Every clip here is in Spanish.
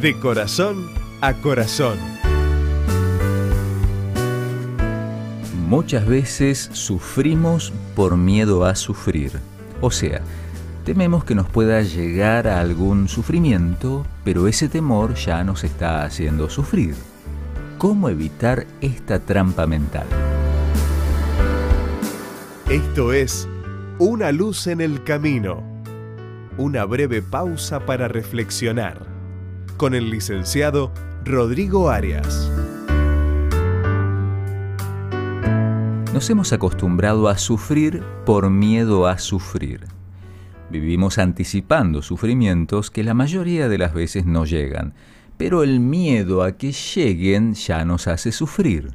De corazón a corazón. Muchas veces sufrimos por miedo a sufrir. O sea, tememos que nos pueda llegar a algún sufrimiento, pero ese temor ya nos está haciendo sufrir. ¿Cómo evitar esta trampa mental? Esto es Una luz en el camino. Una breve pausa para reflexionar. Con el licenciado Rodrigo Arias. Nos hemos acostumbrado a sufrir por miedo a sufrir. Vivimos anticipando sufrimientos que la mayoría de las veces no llegan, pero el miedo a que lleguen ya nos hace sufrir.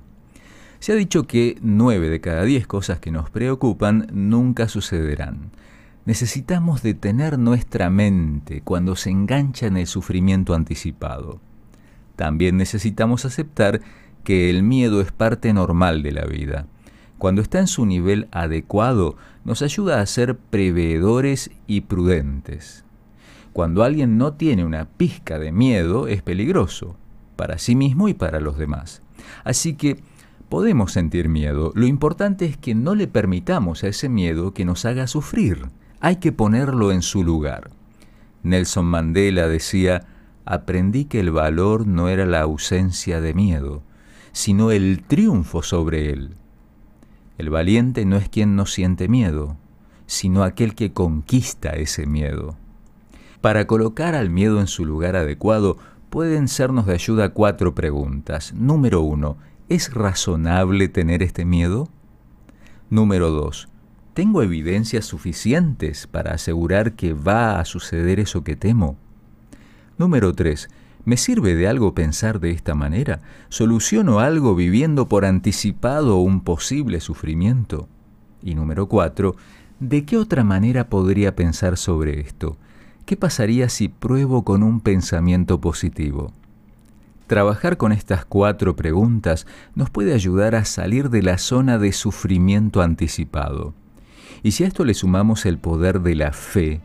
Se ha dicho que nueve de cada diez cosas que nos preocupan nunca sucederán. Necesitamos detener nuestra mente cuando se engancha en el sufrimiento anticipado. También necesitamos aceptar que el miedo es parte normal de la vida cuando está en su nivel adecuado, nos ayuda a ser preveedores y prudentes. Cuando alguien no tiene una pizca de miedo, es peligroso, para sí mismo y para los demás. Así que podemos sentir miedo, lo importante es que no le permitamos a ese miedo que nos haga sufrir. Hay que ponerlo en su lugar. Nelson Mandela decía, aprendí que el valor no era la ausencia de miedo, sino el triunfo sobre él. El valiente no es quien no siente miedo, sino aquel que conquista ese miedo. Para colocar al miedo en su lugar adecuado, pueden sernos de ayuda cuatro preguntas. Número uno, ¿es razonable tener este miedo? Número dos, ¿tengo evidencias suficientes para asegurar que va a suceder eso que temo? Número tres, ¿Me sirve de algo pensar de esta manera? ¿Soluciono algo viviendo por anticipado un posible sufrimiento? Y número cuatro, ¿de qué otra manera podría pensar sobre esto? ¿Qué pasaría si pruebo con un pensamiento positivo? Trabajar con estas cuatro preguntas nos puede ayudar a salir de la zona de sufrimiento anticipado. Y si a esto le sumamos el poder de la fe,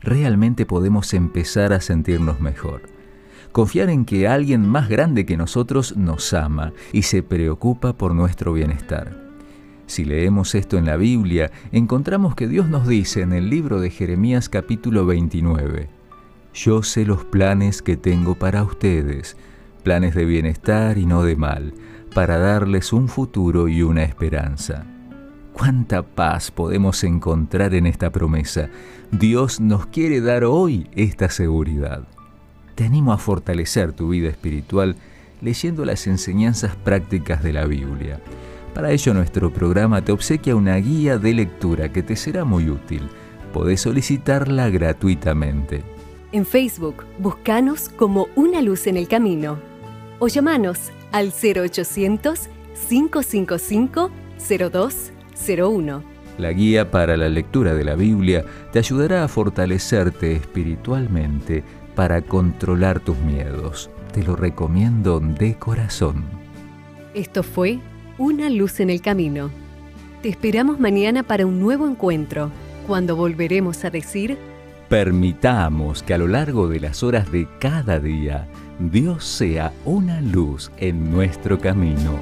realmente podemos empezar a sentirnos mejor confiar en que alguien más grande que nosotros nos ama y se preocupa por nuestro bienestar. Si leemos esto en la Biblia, encontramos que Dios nos dice en el libro de Jeremías capítulo 29, Yo sé los planes que tengo para ustedes, planes de bienestar y no de mal, para darles un futuro y una esperanza. ¿Cuánta paz podemos encontrar en esta promesa? Dios nos quiere dar hoy esta seguridad te animo a fortalecer tu vida espiritual leyendo las enseñanzas prácticas de la Biblia. Para ello nuestro programa te obsequia una guía de lectura que te será muy útil. Podés solicitarla gratuitamente. En Facebook, buscanos como Una Luz en el Camino o llamanos al 0800-555-0201. La guía para la lectura de la Biblia te ayudará a fortalecerte espiritualmente para controlar tus miedos. Te lo recomiendo de corazón. Esto fue Una luz en el camino. Te esperamos mañana para un nuevo encuentro, cuando volveremos a decir... Permitamos que a lo largo de las horas de cada día, Dios sea una luz en nuestro camino.